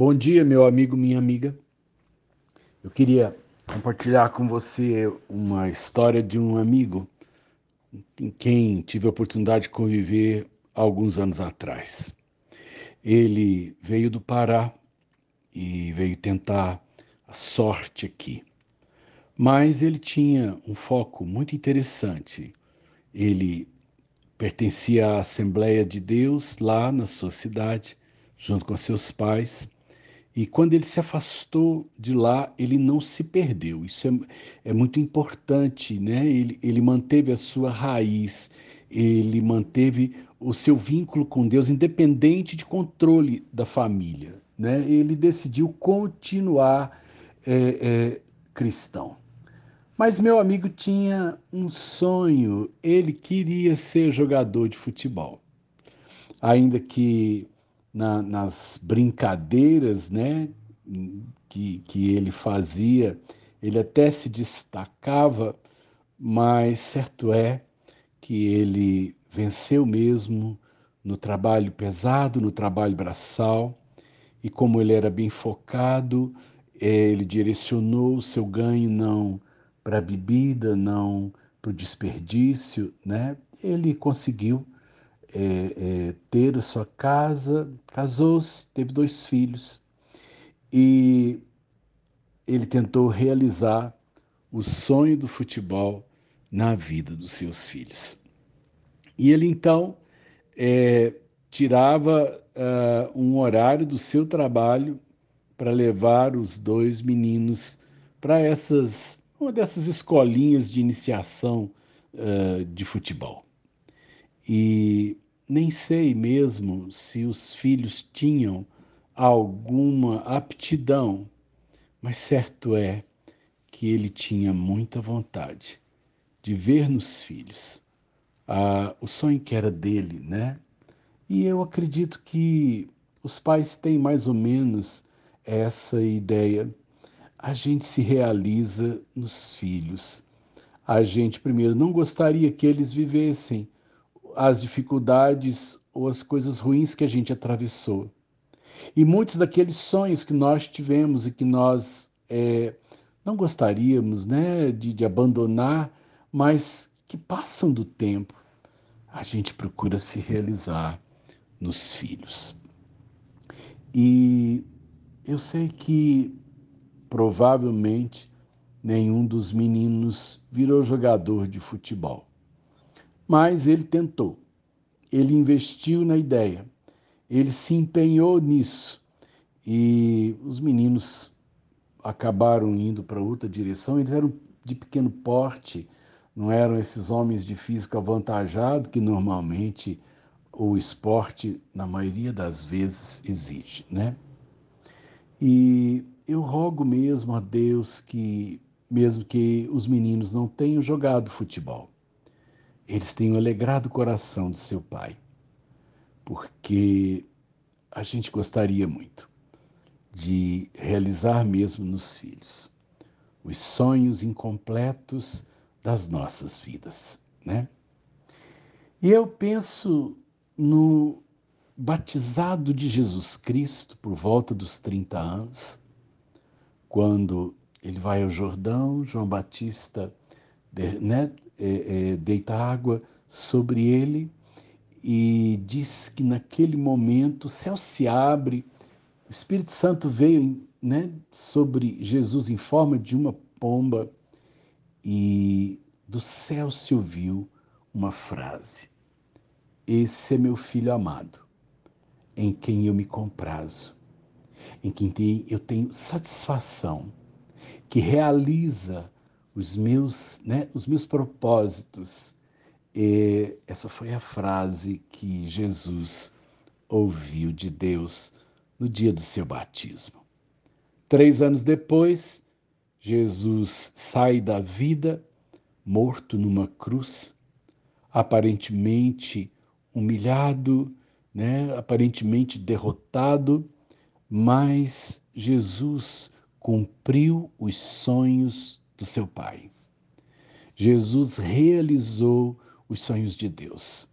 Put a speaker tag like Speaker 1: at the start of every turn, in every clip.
Speaker 1: Bom dia, meu amigo, minha amiga. Eu queria compartilhar com você uma história de um amigo em quem tive a oportunidade de conviver alguns anos atrás. Ele veio do Pará e veio tentar a sorte aqui. Mas ele tinha um foco muito interessante. Ele pertencia à Assembleia de Deus lá na sua cidade, junto com seus pais e quando ele se afastou de lá, ele não se perdeu. Isso é, é muito importante, né? Ele, ele manteve a sua raiz, ele manteve o seu vínculo com Deus, independente de controle da família. Né? Ele decidiu continuar é, é, cristão. Mas meu amigo tinha um sonho, ele queria ser jogador de futebol. Ainda que na, nas brincadeiras né, que, que ele fazia, ele até se destacava, mas certo é que ele venceu mesmo no trabalho pesado, no trabalho braçal, e como ele era bem focado, ele direcionou o seu ganho não para a bebida, não para o desperdício, né? Ele conseguiu é, é, ter a sua casa, casou-se, teve dois filhos e ele tentou realizar o sonho do futebol na vida dos seus filhos. E ele então é, tirava uh, um horário do seu trabalho para levar os dois meninos para essas uma dessas escolinhas de iniciação uh, de futebol. E nem sei mesmo se os filhos tinham alguma aptidão, mas certo é que ele tinha muita vontade de ver nos filhos ah, o sonho que era dele, né? E eu acredito que os pais têm mais ou menos essa ideia. A gente se realiza nos filhos. A gente, primeiro, não gostaria que eles vivessem as dificuldades ou as coisas ruins que a gente atravessou. E muitos daqueles sonhos que nós tivemos e que nós é, não gostaríamos né, de, de abandonar, mas que passam do tempo, a gente procura se realizar nos filhos. E eu sei que provavelmente nenhum dos meninos virou jogador de futebol. Mas ele tentou, ele investiu na ideia, ele se empenhou nisso e os meninos acabaram indo para outra direção. Eles eram de pequeno porte, não eram esses homens de físico avantajado que normalmente o esporte, na maioria das vezes, exige, né? E eu rogo mesmo a Deus que, mesmo que os meninos não tenham jogado futebol, eles tenham alegrado o coração de seu pai, porque a gente gostaria muito de realizar mesmo nos filhos os sonhos incompletos das nossas vidas, né? E eu penso no batizado de Jesus Cristo por volta dos 30 anos, quando ele vai ao Jordão, João Batista né, é, é, deita água sobre ele e diz que naquele momento o céu se abre, o Espírito Santo veio né, sobre Jesus em forma de uma pomba e do céu se ouviu uma frase: Esse é meu filho amado, em quem eu me comprazo, em quem eu tenho satisfação, que realiza os meus, né, os meus propósitos. E essa foi a frase que Jesus ouviu de Deus no dia do seu batismo. Três anos depois, Jesus sai da vida, morto numa cruz, aparentemente humilhado, né, aparentemente derrotado, mas Jesus cumpriu os sonhos do seu Pai. Jesus realizou os sonhos de Deus.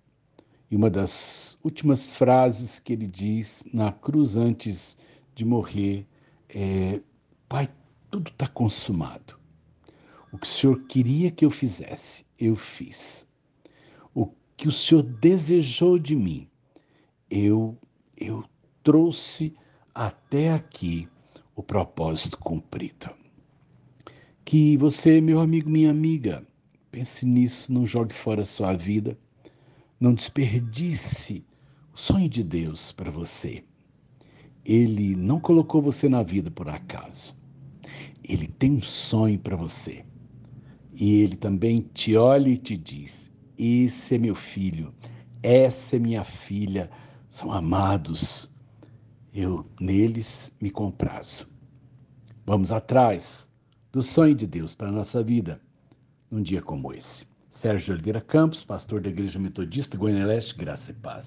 Speaker 1: E uma das últimas frases que ele diz na cruz antes de morrer. É, pai, tudo está consumado. O que o Senhor queria que eu fizesse, eu fiz. O que o Senhor desejou de mim, eu, eu trouxe até aqui o propósito cumprido. Que você, meu amigo, minha amiga, pense nisso, não jogue fora a sua vida, não desperdice o sonho de Deus para você. Ele não colocou você na vida por acaso. Ele tem um sonho para você. E ele também te olha e te diz: Esse é meu filho, essa é minha filha, são amados. Eu neles me comprazo. Vamos atrás do sonho de Deus para a nossa vida num dia como esse. Sérgio Oliveira Campos, pastor da Igreja Metodista Goiânia Leste, Graça e Paz.